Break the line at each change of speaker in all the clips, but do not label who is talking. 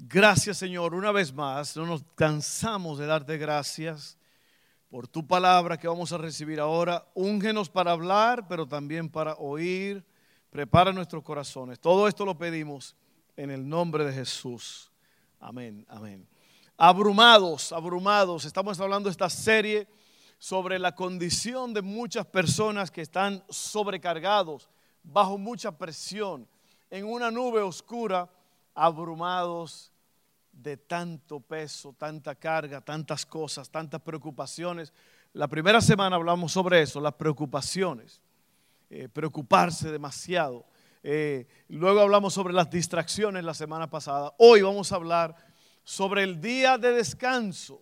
Gracias Señor, una vez más, no nos cansamos de darte gracias por tu palabra que vamos a recibir ahora. Úngenos para hablar, pero también para oír. Prepara nuestros corazones. Todo esto lo pedimos en el nombre de Jesús. Amén, amén. Abrumados, abrumados. Estamos hablando de esta serie sobre la condición de muchas personas que están sobrecargados bajo mucha presión, en una nube oscura, abrumados de tanto peso, tanta carga, tantas cosas, tantas preocupaciones. La primera semana hablamos sobre eso, las preocupaciones, eh, preocuparse demasiado. Eh, luego hablamos sobre las distracciones la semana pasada. Hoy vamos a hablar sobre el día de descanso,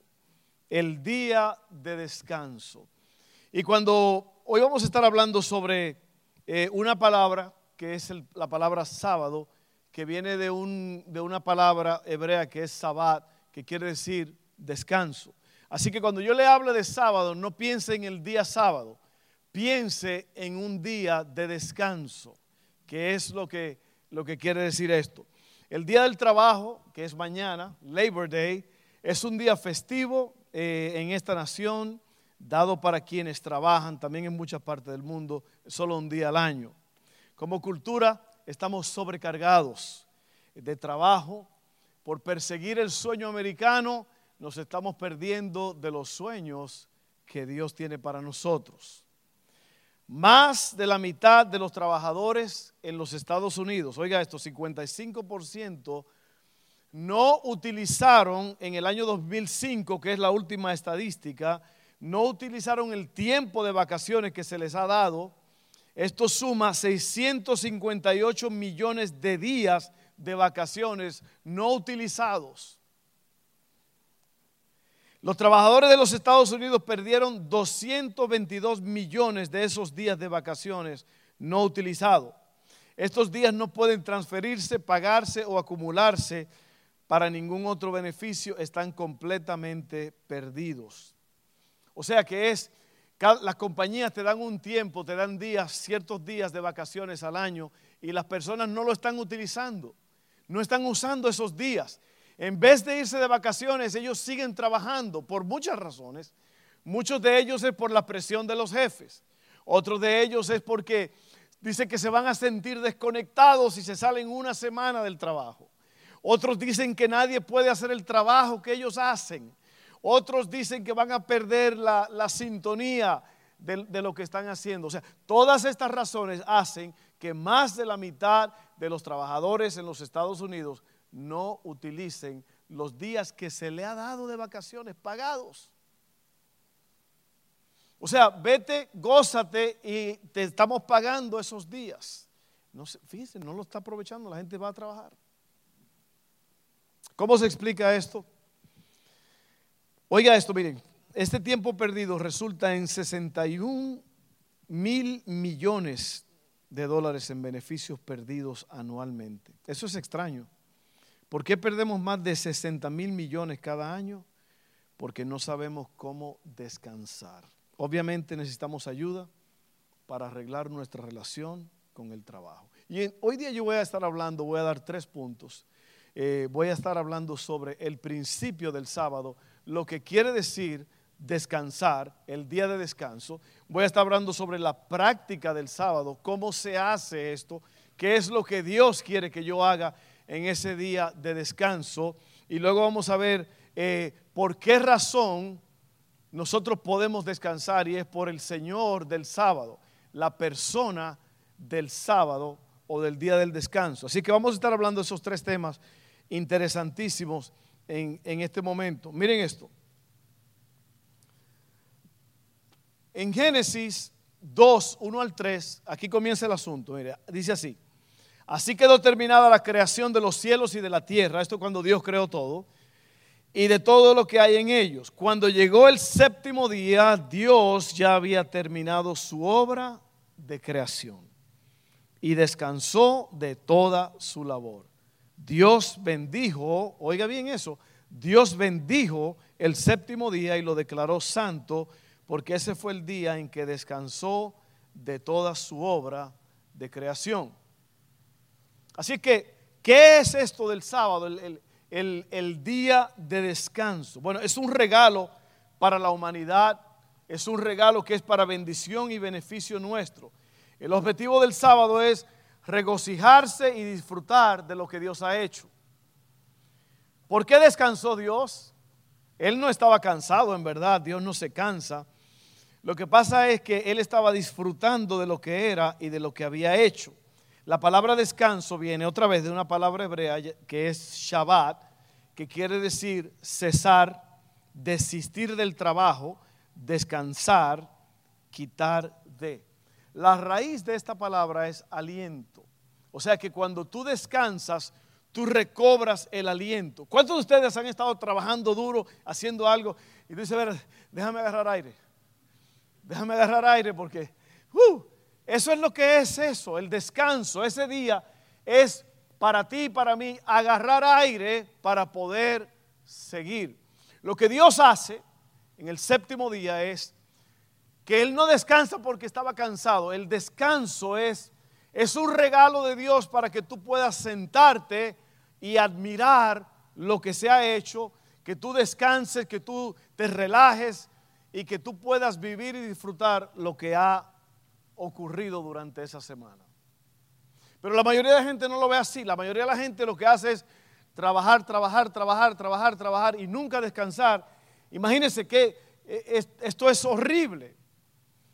el día de descanso. Y cuando hoy vamos a estar hablando sobre eh, una palabra que es la palabra sábado, que viene de, un, de una palabra hebrea que es sabbat, que quiere decir descanso. Así que cuando yo le hable de sábado, no piense en el día sábado, piense en un día de descanso, que es lo que, lo que quiere decir esto. El día del trabajo, que es mañana, Labor Day, es un día festivo eh, en esta nación dado para quienes trabajan también en muchas partes del mundo, solo un día al año. Como cultura estamos sobrecargados de trabajo. Por perseguir el sueño americano, nos estamos perdiendo de los sueños que Dios tiene para nosotros. Más de la mitad de los trabajadores en los Estados Unidos, oiga esto, 55% no utilizaron en el año 2005, que es la última estadística, no utilizaron el tiempo de vacaciones que se les ha dado. Esto suma 658 millones de días de vacaciones no utilizados. Los trabajadores de los Estados Unidos perdieron 222 millones de esos días de vacaciones no utilizados. Estos días no pueden transferirse, pagarse o acumularse para ningún otro beneficio, están completamente perdidos. O sea que es, las compañías te dan un tiempo, te dan días, ciertos días de vacaciones al año y las personas no lo están utilizando, no están usando esos días. En vez de irse de vacaciones, ellos siguen trabajando por muchas razones. Muchos de ellos es por la presión de los jefes. Otros de ellos es porque dice que se van a sentir desconectados si se salen una semana del trabajo. Otros dicen que nadie puede hacer el trabajo que ellos hacen. Otros dicen que van a perder la, sintonía de, de, lo que están haciendo. O sea, todas estas razones hacen que más de la mitad de los trabajadores en los Estados Unidos no utilicen los días que se le ha dado de vacaciones pagados. O sea, vete, gózate y te estamos pagando esos días. No fíjense, no lo está aprovechando, la gente va a trabajar. ¿Cómo se explica esto? Oiga esto, miren, este tiempo perdido resulta en 61 mil millones de dólares en beneficios perdidos anualmente. Eso es extraño. ¿Por qué perdemos más de 60 mil millones cada año? Porque no sabemos cómo descansar. Obviamente necesitamos ayuda para arreglar nuestra relación con el trabajo. Y hoy día yo voy a estar hablando, voy a dar tres puntos. Eh, voy a estar hablando sobre el principio del sábado lo que quiere decir descansar, el día de descanso. Voy a estar hablando sobre la práctica del sábado, cómo se hace esto, qué es lo que Dios quiere que yo haga en ese día de descanso. Y luego vamos a ver eh, por qué razón nosotros podemos descansar y es por el Señor del sábado, la persona del sábado o del día del descanso. Así que vamos a estar hablando de esos tres temas interesantísimos en, este momento. Miren esto. En Génesis 2, 1 al 3, aquí comienza el asunto. dice así. Así quedó terminada la creación de los cielos y de la tierra, esto cuando Dios creó todo, y de todo lo que hay en ellos. Cuando llegó el séptimo día, Dios ya había terminado su obra de creación y descansó de toda su labor. Dios bendijo, oiga bien eso, Dios bendijo el séptimo día y lo declaró santo porque ese fue el día en que descansó de toda su obra de creación. Así que, ¿qué es esto del sábado, el, día de descanso? Bueno, es un regalo para la humanidad, es un regalo que es para bendición y beneficio nuestro. El objetivo del sábado es regocijarse y disfrutar de lo que Dios ha hecho. ¿Por qué descansó Dios? Él no estaba cansado, en verdad, Dios no se cansa. Lo que pasa es que él estaba disfrutando de lo que era y de lo que había hecho. La palabra descanso viene otra vez de una palabra hebrea que es Shabbat, que quiere decir cesar, desistir del trabajo, descansar, quitar de. La raíz de esta palabra es aliento. O sea que cuando tú descansas, tú recobras el aliento. ¿Cuántos de ustedes han estado trabajando duro, haciendo algo, y tú dices, ver, déjame agarrar aire? déjame agarrar aire porque uh, eso es lo que es eso, el descanso. Ese día es para ti y para mí agarrar aire para poder seguir. Lo que Dios hace en el séptimo día es que Él no descansa porque estaba cansado. El descanso es, es un regalo de Dios para que tú puedas sentarte y admirar lo que se ha hecho, que tú descanses, que tú te relajes y que tú puedas vivir y disfrutar lo que ha ocurrido durante esa semana. Pero la mayoría de la gente no lo ve así. La mayoría de la gente lo que hace es trabajar, trabajar, trabajar, trabajar, trabajar y nunca descansar. Imagínense que eh, esto es horrible.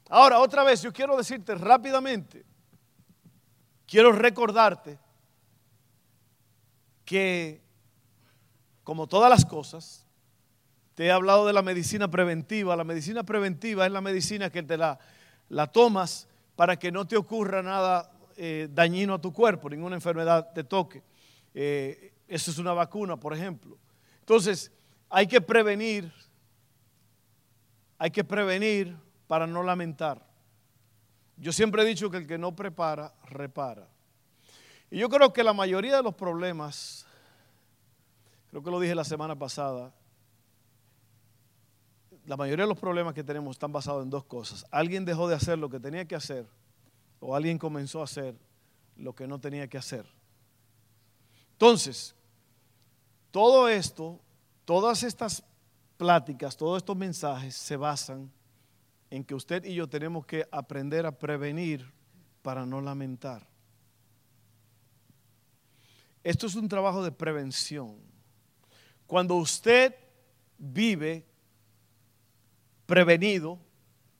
Ahora, otra vez, yo quiero decirte rápidamente, quiero recordarte que, como todas las cosas, te he hablado de la medicina preventiva. La medicina preventiva es la medicina que te la, la tomas para que no te ocurra nada eh, dañino a tu cuerpo, ninguna enfermedad te toque. Eh, eso es una vacuna, por ejemplo. Entonces, hay que prevenir, hay que prevenir para no lamentar. Yo siempre he dicho que el que no prepara, repara. Y yo creo que la mayoría de los problemas, creo que lo dije la semana pasada, la mayoría de los problemas que tenemos están basados en dos cosas. Alguien dejó de hacer lo que tenía que hacer o alguien comenzó a hacer lo que no tenía que hacer. Entonces, todo esto, todas estas pláticas, todos estos mensajes se basan en que usted y yo tenemos que aprender a prevenir para no lamentar. Esto es un trabajo de prevención. Cuando usted vive prevenido,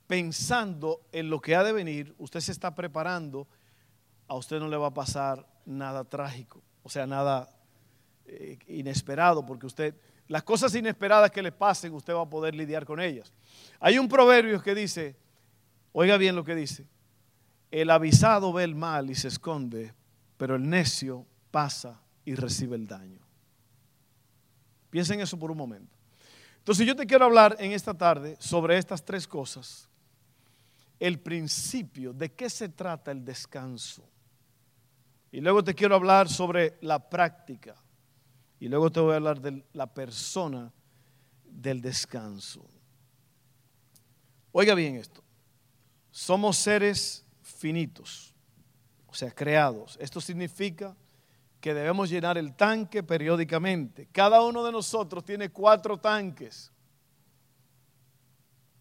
pensando en lo que ha de venir, usted se está preparando, a usted no le va a pasar nada trágico, o sea, nada eh, inesperado, porque usted, las cosas inesperadas que le pasen, usted va a poder lidiar con ellas. Hay un proverbio que dice, oiga bien lo que dice, el avisado ve el mal y se esconde, pero el necio pasa y recibe el daño. Piensen eso por un momento. Entonces yo te quiero hablar en esta tarde sobre estas tres cosas. El principio, de qué se trata el descanso. Y luego te quiero hablar sobre la práctica. Y luego te voy a hablar de la persona del descanso. Oiga bien esto. Somos seres finitos, o sea, creados. Esto significa que debemos llenar el tanque periódicamente. Cada uno de nosotros tiene cuatro tanques.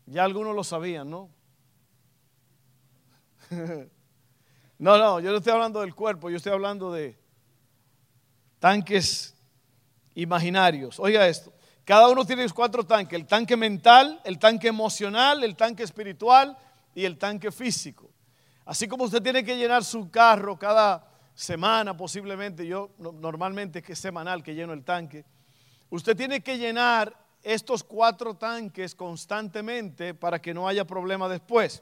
Ya algunos lo sabían, ¿no? no, no, yo no estoy hablando del cuerpo, yo estoy hablando de tanques imaginarios. Oiga esto, cada uno tiene cuatro tanques, el tanque mental, el tanque emocional, el tanque espiritual y el tanque físico. Así como usted tiene que llenar su carro cada semana posiblemente, yo normalmente es es semanal que lleno el tanque, usted tiene que llenar estos cuatro tanques constantemente para que no haya problema después.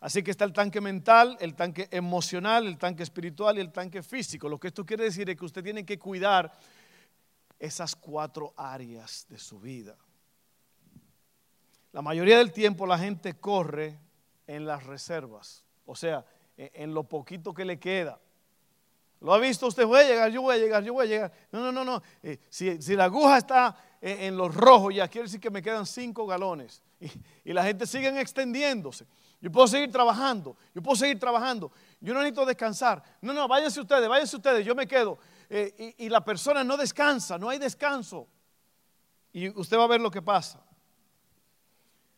Así que está el tanque mental, el tanque emocional, el tanque espiritual y el tanque físico. Lo que esto quiere decir es que usted tiene que cuidar esas cuatro áreas de su vida. La mayoría del tiempo la gente corre en las reservas, o sea, en lo poquito que le queda. ¿Lo ha visto usted? Voy a llegar, yo voy a llegar, yo voy a llegar. No, no, no, no. Eh, si, la aguja está en, los rojos ya, quiere decir que me quedan cinco galones. Y, y, la gente sigue extendiéndose. Yo puedo seguir trabajando, yo puedo seguir trabajando. Yo no necesito descansar. No, no, váyanse ustedes, váyanse ustedes, yo me quedo. Eh, y, la persona no descansa, no hay descanso. Y usted va a ver lo que pasa.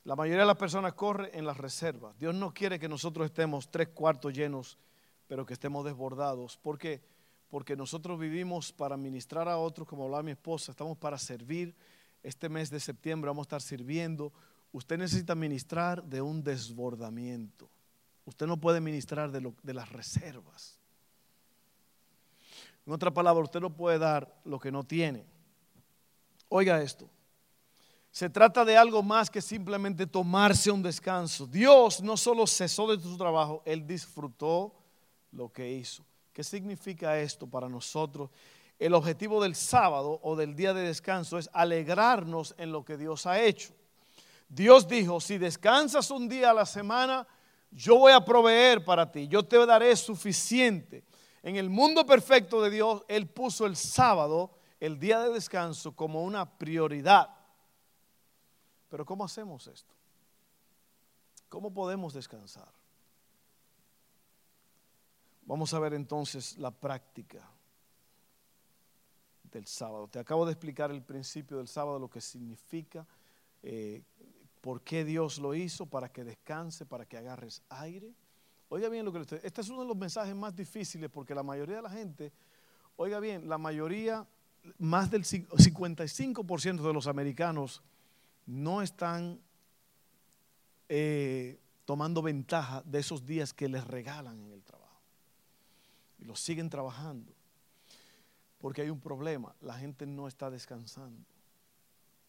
La mayoría de las personas corre en las reservas. Dios no quiere que nosotros estemos tres cuartos llenos, pero que estemos desbordados. ¿Por qué? Porque nosotros vivimos para ministrar a otros, como hablaba mi esposa, estamos para servir. Este mes de septiembre vamos a estar sirviendo. Usted necesita ministrar de un desbordamiento. Usted no puede ministrar de, de las reservas. En otra palabra, usted no puede dar lo que no tiene. Oiga esto. Se trata de algo más que simplemente tomarse un descanso. Dios no solo cesó de su trabajo, Él disfrutó lo que hizo. ¿Qué significa esto para nosotros? El objetivo del sábado o del día de descanso es alegrarnos en lo que Dios ha hecho. Dios dijo, si descansas un día a la semana, yo voy a proveer para ti, yo te daré suficiente. En el mundo perfecto de Dios, Él puso el sábado, el día de descanso, como una prioridad. Pero ¿cómo hacemos esto? ¿Cómo podemos descansar? Vamos a ver entonces la práctica del sábado. Te acabo de explicar el principio del sábado, lo que significa, eh, por qué Dios lo hizo, para que descanse, para que agarres aire. Oiga bien lo que le estoy. Este es uno de los mensajes más difíciles porque la mayoría de la gente, oiga bien, la mayoría, más del 55% de los americanos no están eh, tomando ventaja de esos días que les regalan en el trabajo. Y los siguen trabajando. Porque hay un problema, la gente no está descansando.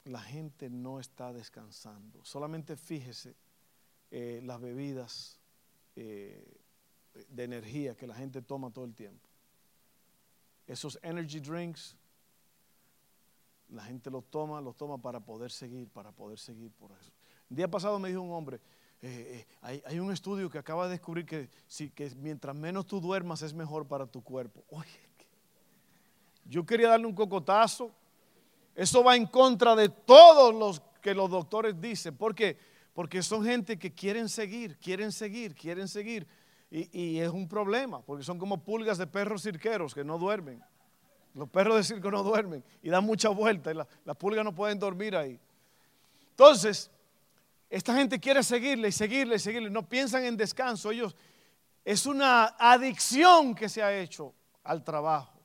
La gente no está descansando. Solamente fíjese eh, las bebidas eh, de energía que la gente toma todo el tiempo. Esos energy drinks, la gente los toma, los toma para poder seguir, para poder seguir por eso. El día pasado me dijo un hombre, eh, eh, hay, un estudio que acaba de descubrir que, que mientras menos tú duermas es mejor para tu cuerpo. Oye, yo quería darle un cocotazo. Eso va en contra de todos los que los doctores dicen. ¿Por qué? Porque son gente que quieren seguir, quieren seguir, quieren seguir. Y, es un problema, porque son como pulgas de perros cirqueros que no duermen. Los perros de circo no duermen y dan mucha vuelta y las pulgas no pueden dormir ahí. Entonces, esta gente quiere seguirle y seguirle y seguirle. No piensan en descanso. Ellos, es una adicción que se ha hecho al trabajo.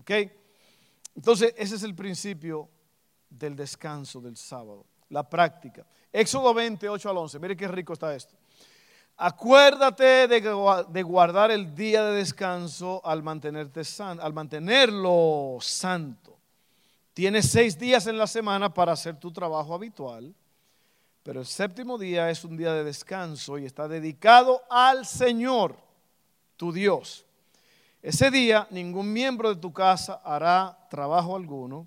¿Ok? Entonces, ese es el principio del descanso del sábado la práctica. Éxodo 28 al 11, mire qué rico está esto. Acuérdate de, guardar el día de descanso al, mantenerte san, al mantenerlo santo. Tienes seis días en la semana para hacer tu trabajo habitual, pero el séptimo día es un día de descanso y está dedicado al Señor, tu Dios. Ese día ningún miembro de tu casa hará trabajo alguno.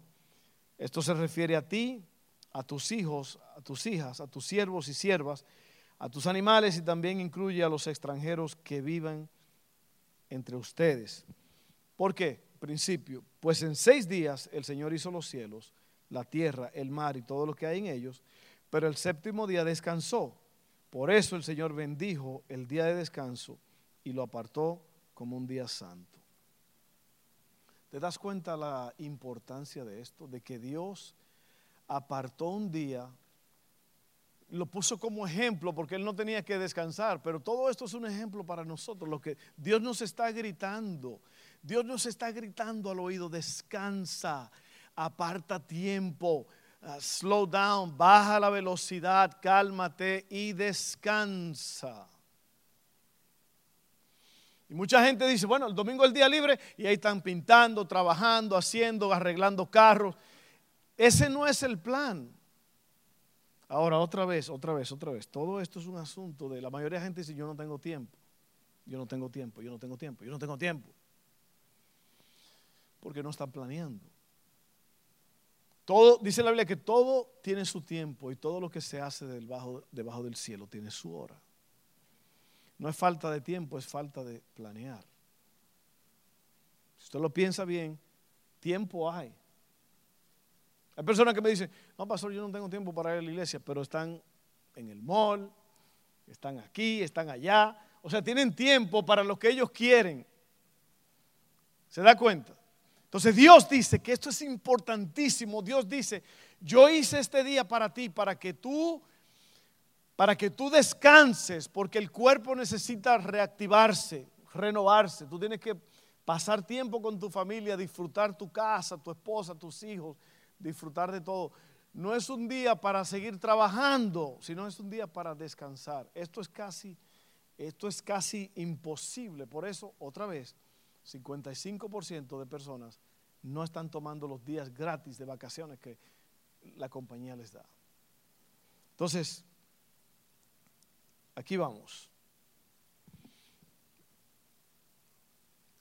Esto se refiere a ti, a tus hijos, a tus hijas, a tus siervos y siervas, a tus animales y también incluye a los extranjeros que vivan entre ustedes. ¿Por qué? Principio, pues en seis días el Señor hizo los cielos, la tierra, el mar y todo lo que hay en ellos, pero el séptimo día descansó. Por eso el Señor bendijo el día de descanso y lo apartó como un día santo. ¿Te das cuenta la importancia de esto? De que Dios apartó un día, lo puso como ejemplo porque él no tenía que descansar, pero todo esto es un ejemplo para nosotros, lo que Dios nos está gritando. Dios nos está gritando al oído, descansa, aparta tiempo, uh, slow down, baja la velocidad, cálmate y descansa. Y mucha gente dice, bueno, el domingo es el día libre y ahí están pintando, trabajando, haciendo, arreglando carros. Ese no es el plan. Ahora, otra vez, otra vez, otra vez. Todo esto es un asunto de la mayoría de gente dice, yo no tengo tiempo, yo no tengo tiempo, yo no tengo tiempo, yo no tengo tiempo. Porque no están planeando. Todo, dice la Biblia que todo tiene su tiempo y todo lo que se hace debajo, debajo del cielo tiene su hora. No es falta de tiempo, es falta de planear. Si usted lo piensa bien, tiempo hay. Hay personas que me dicen, no, pastor, yo no tengo tiempo para ir a la iglesia, pero están en el mall, están aquí, están allá. O sea, tienen tiempo para lo que ellos quieren. ¿Se da cuenta? Entonces Dios dice que esto es importantísimo. Dios dice, yo hice este día para ti, para que tú, para que tú descanses, porque el cuerpo necesita reactivarse, renovarse. Tú tienes que pasar tiempo con tu familia, disfrutar tu casa, tu esposa, tus hijos, disfrutar de todo. No es un día para seguir trabajando, sino es un día para descansar. Esto es casi, esto es casi imposible. Por eso, otra vez, 55% de personas no están tomando los días gratis de vacaciones que la compañía les da. Entonces, aquí vamos.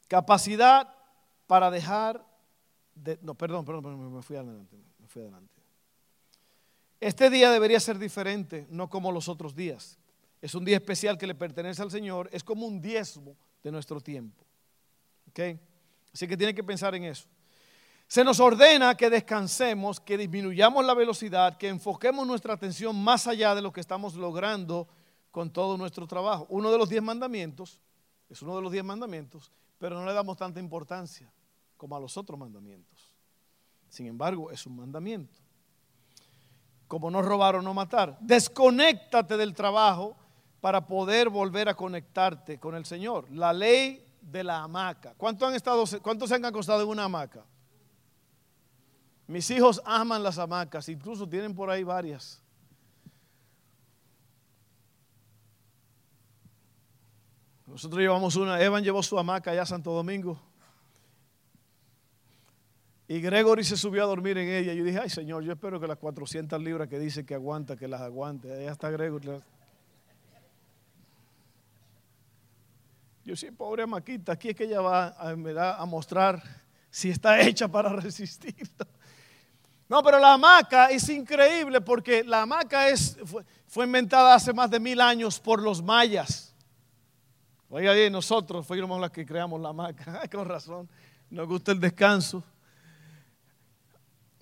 Capacidad para dejar no, perdón, perdón, me fui adelante, me fui adelante. Este día debería ser diferente, no como los otros días. Es un día especial que le pertenece al Señor, es como un diezmo de nuestro tiempo. ¿Ok? Así que tiene que pensar en eso. Se nos ordena que descansemos, que disminuyamos la velocidad, que enfoquemos nuestra atención más allá de lo que estamos logrando con todo nuestro trabajo. Uno de los diez mandamientos, es uno de los diez mandamientos, pero no le damos tanta importancia como a los otros mandamientos. Sin embargo, es un mandamiento. Como no robar o no matar. Desconéctate del trabajo para poder volver a conectarte con el Señor. La ley de la hamaca. ¿Cuántos han estado, cuántos se han acostado en una hamaca? Mis hijos aman las hamacas, incluso tienen por ahí varias. Nosotros llevamos una, Evan llevó su hamaca allá a Santo Domingo. Y Gregory se subió a dormir en ella. Yo dije, ay Señor, yo espero que las 400 libras que dice que aguanta, que las aguante. Allá está Gregory. Yo sí, pobre Maquita, aquí es que ella va a, a mostrar si está hecha para resistir. No, pero la hamaca es increíble porque la hamaca es, fue, inventada hace más de mil años por los mayas. Oiga, nosotros fuimos los que creamos la hamaca. Con razón, nos gusta el descanso.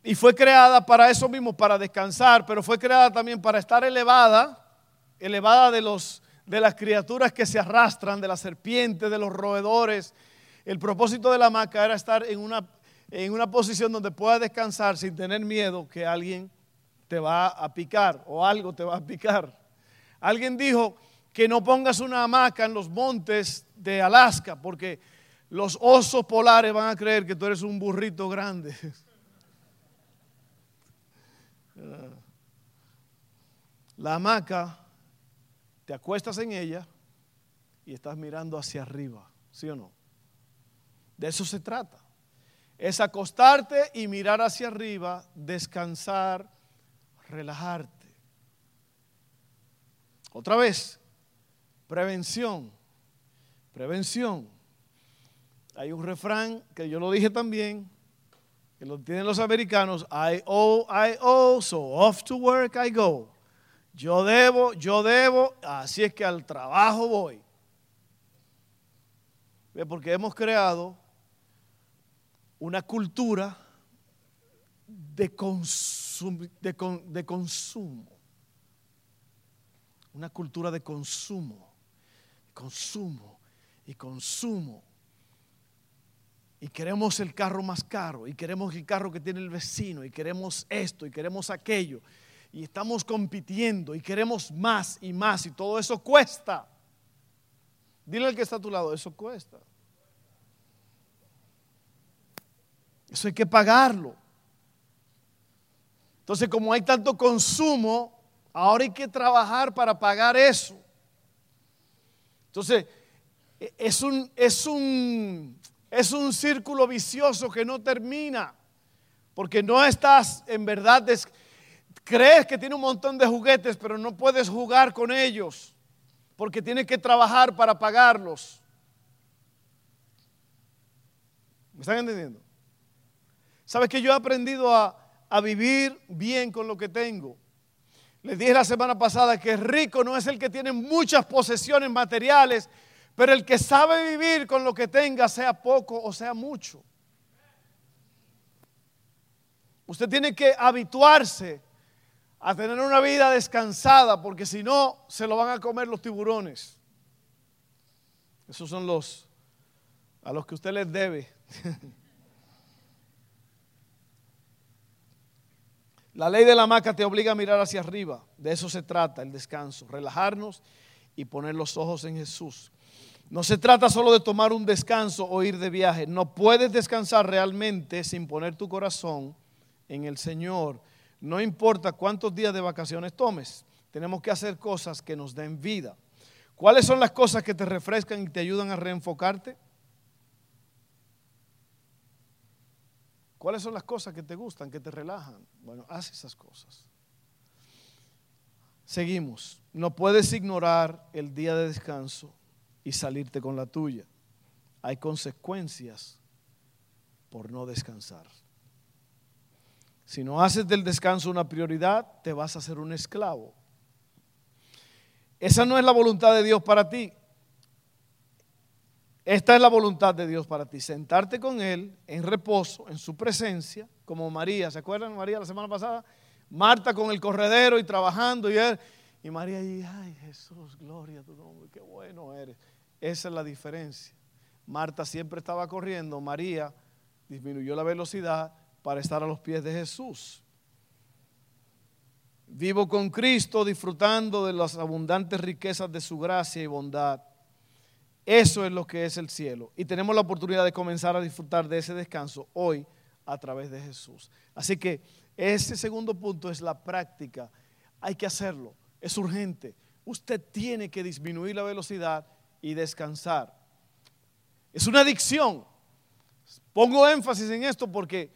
Y fue creada para eso mismo, para descansar, pero fue creada también para estar elevada, elevada de, los, de las criaturas que se arrastran, de las serpientes, de los roedores. El propósito de la hamaca era estar en una, en una posición donde puedas descansar sin tener miedo que alguien te va a picar o algo te va a picar. Alguien dijo que no pongas una hamaca en los montes de Alaska porque los osos polares van a creer que tú eres un burrito grande. La hamaca, te acuestas en ella y estás mirando hacia arriba, ¿sí o no? De eso se trata. Es acostarte y mirar hacia arriba, descansar, relajarte. Otra vez, prevención, prevención. Hay un refrán que yo lo dije también, que lo tienen los americanos, I owe, I owe, so off to work I go. Yo debo, yo debo, así es que al trabajo voy. Porque hemos creado una cultura de, de consumo. Una cultura de consumo, consumo y consumo. Y queremos el carro más caro, y queremos el carro que tiene el vecino, y queremos esto, y queremos aquello y estamos compitiendo y queremos más y más y todo eso cuesta. Dile al que está a tu lado, eso cuesta. Eso hay que pagarlo. Entonces, como hay tanto consumo, ahora hay que trabajar para pagar eso. Entonces, e, es un, es un, es un círculo vicioso que no termina, porque no estás en verdad Crees que tiene un montón de juguetes, pero no puedes jugar con ellos porque tienes que trabajar para pagarlos. ¿Me están entendiendo? ¿Sabes que yo he aprendido a, a vivir bien con lo que tengo? Les dije la semana pasada que rico no es el que tiene muchas posesiones materiales, pero el que sabe vivir con lo que tenga, sea poco o sea mucho. Usted tiene que habituarse a tener una vida descansada, porque si no, se lo van a comer los tiburones. Esos son los a los que usted les debe. La ley de la maca te obliga a mirar hacia arriba. De eso se trata el descanso, relajarnos y poner los ojos en Jesús. No se trata solo de tomar un descanso o ir de viaje. No puedes descansar realmente sin poner tu corazón en el Señor. No importa cuántos días de vacaciones tomes. Tenemos que hacer cosas que nos den vida. ¿Cuáles son las cosas que te refrescan y te ayudan a reenfocarte? ¿Cuáles son las cosas que te gustan, que te relajan? Bueno, haz esas cosas. Seguimos. No puedes ignorar el día de descanso y salirte con la tuya. Hay consecuencias por no descansar. Si no haces del descanso una prioridad, te vas a hacer un esclavo. Esa no es la voluntad de Dios para ti. Esta es la voluntad de Dios para ti, sentarte con Él en reposo, en su presencia, como María. ¿Se acuerdan María la semana pasada? Marta con el corredero y trabajando y él. Y María y ay Jesús, gloria a tu nombre, qué bueno eres. Esa es la diferencia. Marta siempre estaba corriendo, María disminuyó la velocidad para estar a los pies de Jesús. Vivo con Cristo disfrutando de las abundantes riquezas de su gracia y bondad. Eso es lo que es el cielo. Y tenemos la oportunidad de comenzar a disfrutar de ese descanso hoy a través de Jesús. Así que ese segundo punto es la práctica. Hay que hacerlo. Es urgente. Usted tiene que disminuir la velocidad y descansar. Es una adicción. Pongo énfasis en esto porque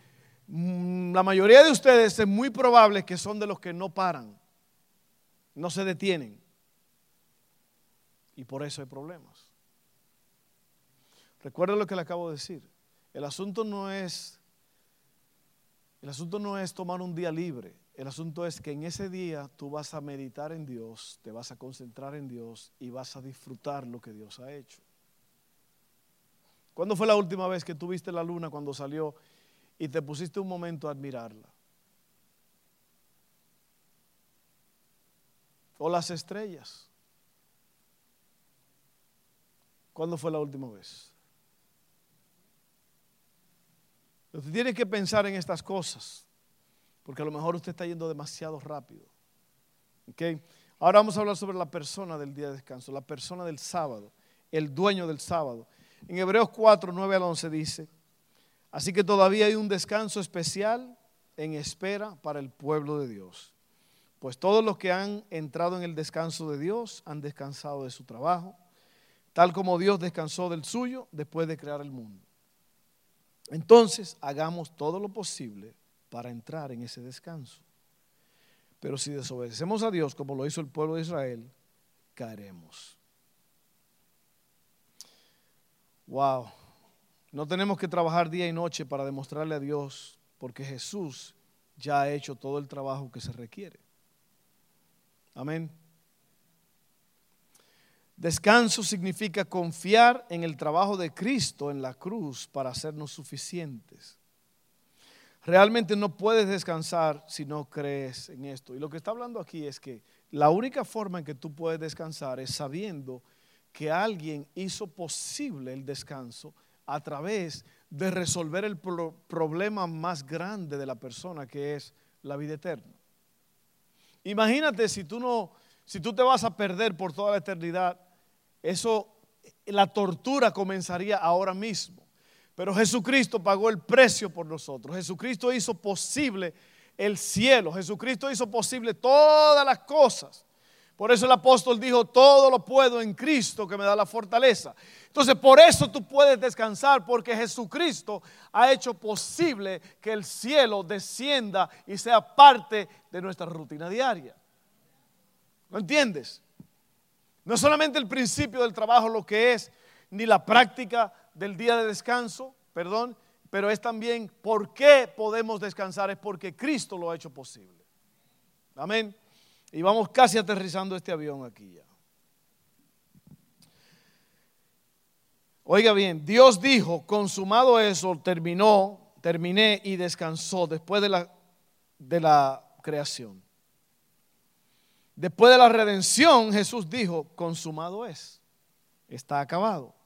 mm, la mayoría de ustedes es muy probable que son de los que no paran, no se detienen. Y por eso hay problemas. Recuerda lo que le acabo de decir. El asunto no es el asunto no es tomar un día libre. El asunto es que en ese día tú vas a meditar en Dios, te vas a concentrar en Dios y vas a disfrutar lo que Dios ha hecho. ¿Cuándo fue la última vez que tuviste la luna cuando salió y te pusiste un momento a admirarla? O las estrellas. ¿Cuándo fue la última vez? Usted tiene que pensar en estas cosas, porque a lo mejor usted está yendo demasiado rápido. Ahora vamos a hablar sobre la persona del día de descanso, la persona del sábado, el dueño del sábado. En Hebreos 4, 9 al 11 dice, así que todavía hay un descanso especial en espera para el pueblo de Dios. Pues todos los que han entrado en el descanso de Dios han descansado de su trabajo, tal como Dios descansó del suyo después de crear el mundo. Entonces hagamos todo lo posible para entrar en ese descanso. Pero si desobedecemos a Dios como lo hizo el pueblo de Israel, caeremos. Wow. No tenemos que trabajar día y noche para demostrarle a Dios, porque Jesús ya ha hecho todo el trabajo que se requiere. Amén. Descanso significa confiar en el trabajo de Cristo en la cruz para hacernos suficientes. Realmente no puedes descansar si no crees en esto. Y lo que está hablando aquí es que la única forma en que tú puedes descansar es sabiendo que alguien hizo posible el descanso a través de resolver el problema más grande de la persona, que es la vida eterna. Imagínate si tú no, si tú te vas a perder por toda la eternidad eso, la tortura comenzaría ahora mismo. Pero Jesucristo pagó el precio por nosotros. Jesucristo hizo posible el cielo. Jesucristo hizo posible todas las cosas. Por eso el apóstol dijo, todo lo puedo en Cristo que me da la fortaleza. Entonces, por eso tú puedes descansar, porque Jesucristo ha hecho posible que el cielo descienda y sea parte de nuestra rutina diaria. ¿No entiendes? No solamente el principio del trabajo lo que es, ni la práctica del día de descanso, perdón, pero es también por qué podemos descansar, es porque Cristo lo ha hecho posible. Amén. Y vamos casi aterrizando este avión aquí ya. Oiga bien, Dios dijo, consumado eso, terminó, terminé y descansó después de la, de la creación. Después de la redención, Jesús dijo, consumado es, está acabado.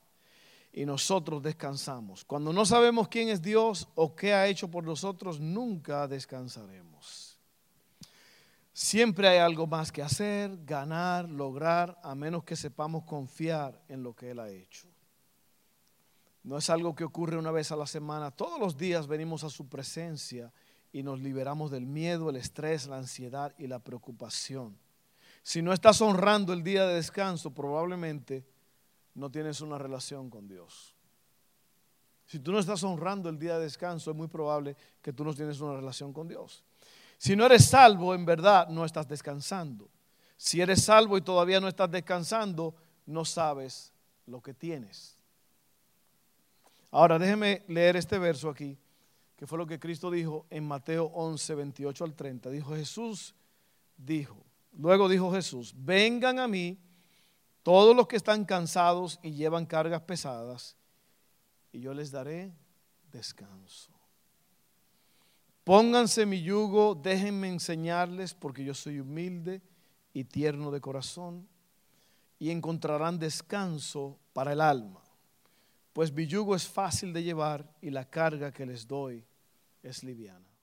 Y nosotros descansamos. Cuando no sabemos quién es Dios o qué ha hecho por nosotros, nunca descansaremos. Siempre hay algo más que hacer, ganar, lograr, a menos que sepamos confiar en lo que Él ha hecho. No es algo que ocurre una vez a la semana. Todos los días venimos a su presencia y nos liberamos del miedo, el estrés, la ansiedad y la preocupación. Si no estás honrando el día de descanso, probablemente no tienes una relación con Dios. Si tú no estás honrando el día de descanso, es muy probable que tú no tienes una relación con Dios. Si no eres salvo, en verdad no estás descansando. Si eres salvo y todavía no estás descansando, no sabes lo que tienes. Ahora déjeme leer este verso aquí, que fue lo que Cristo dijo en Mateo 11, 28 al 30. Dijo Jesús, dijo, Luego dijo Jesús, vengan a mí todos los que están cansados y llevan cargas pesadas, y yo les daré descanso. Pónganse mi yugo, déjenme enseñarles, porque yo soy humilde y tierno de corazón, y encontrarán descanso para el alma, pues mi yugo es fácil de llevar y la carga que les doy es liviana.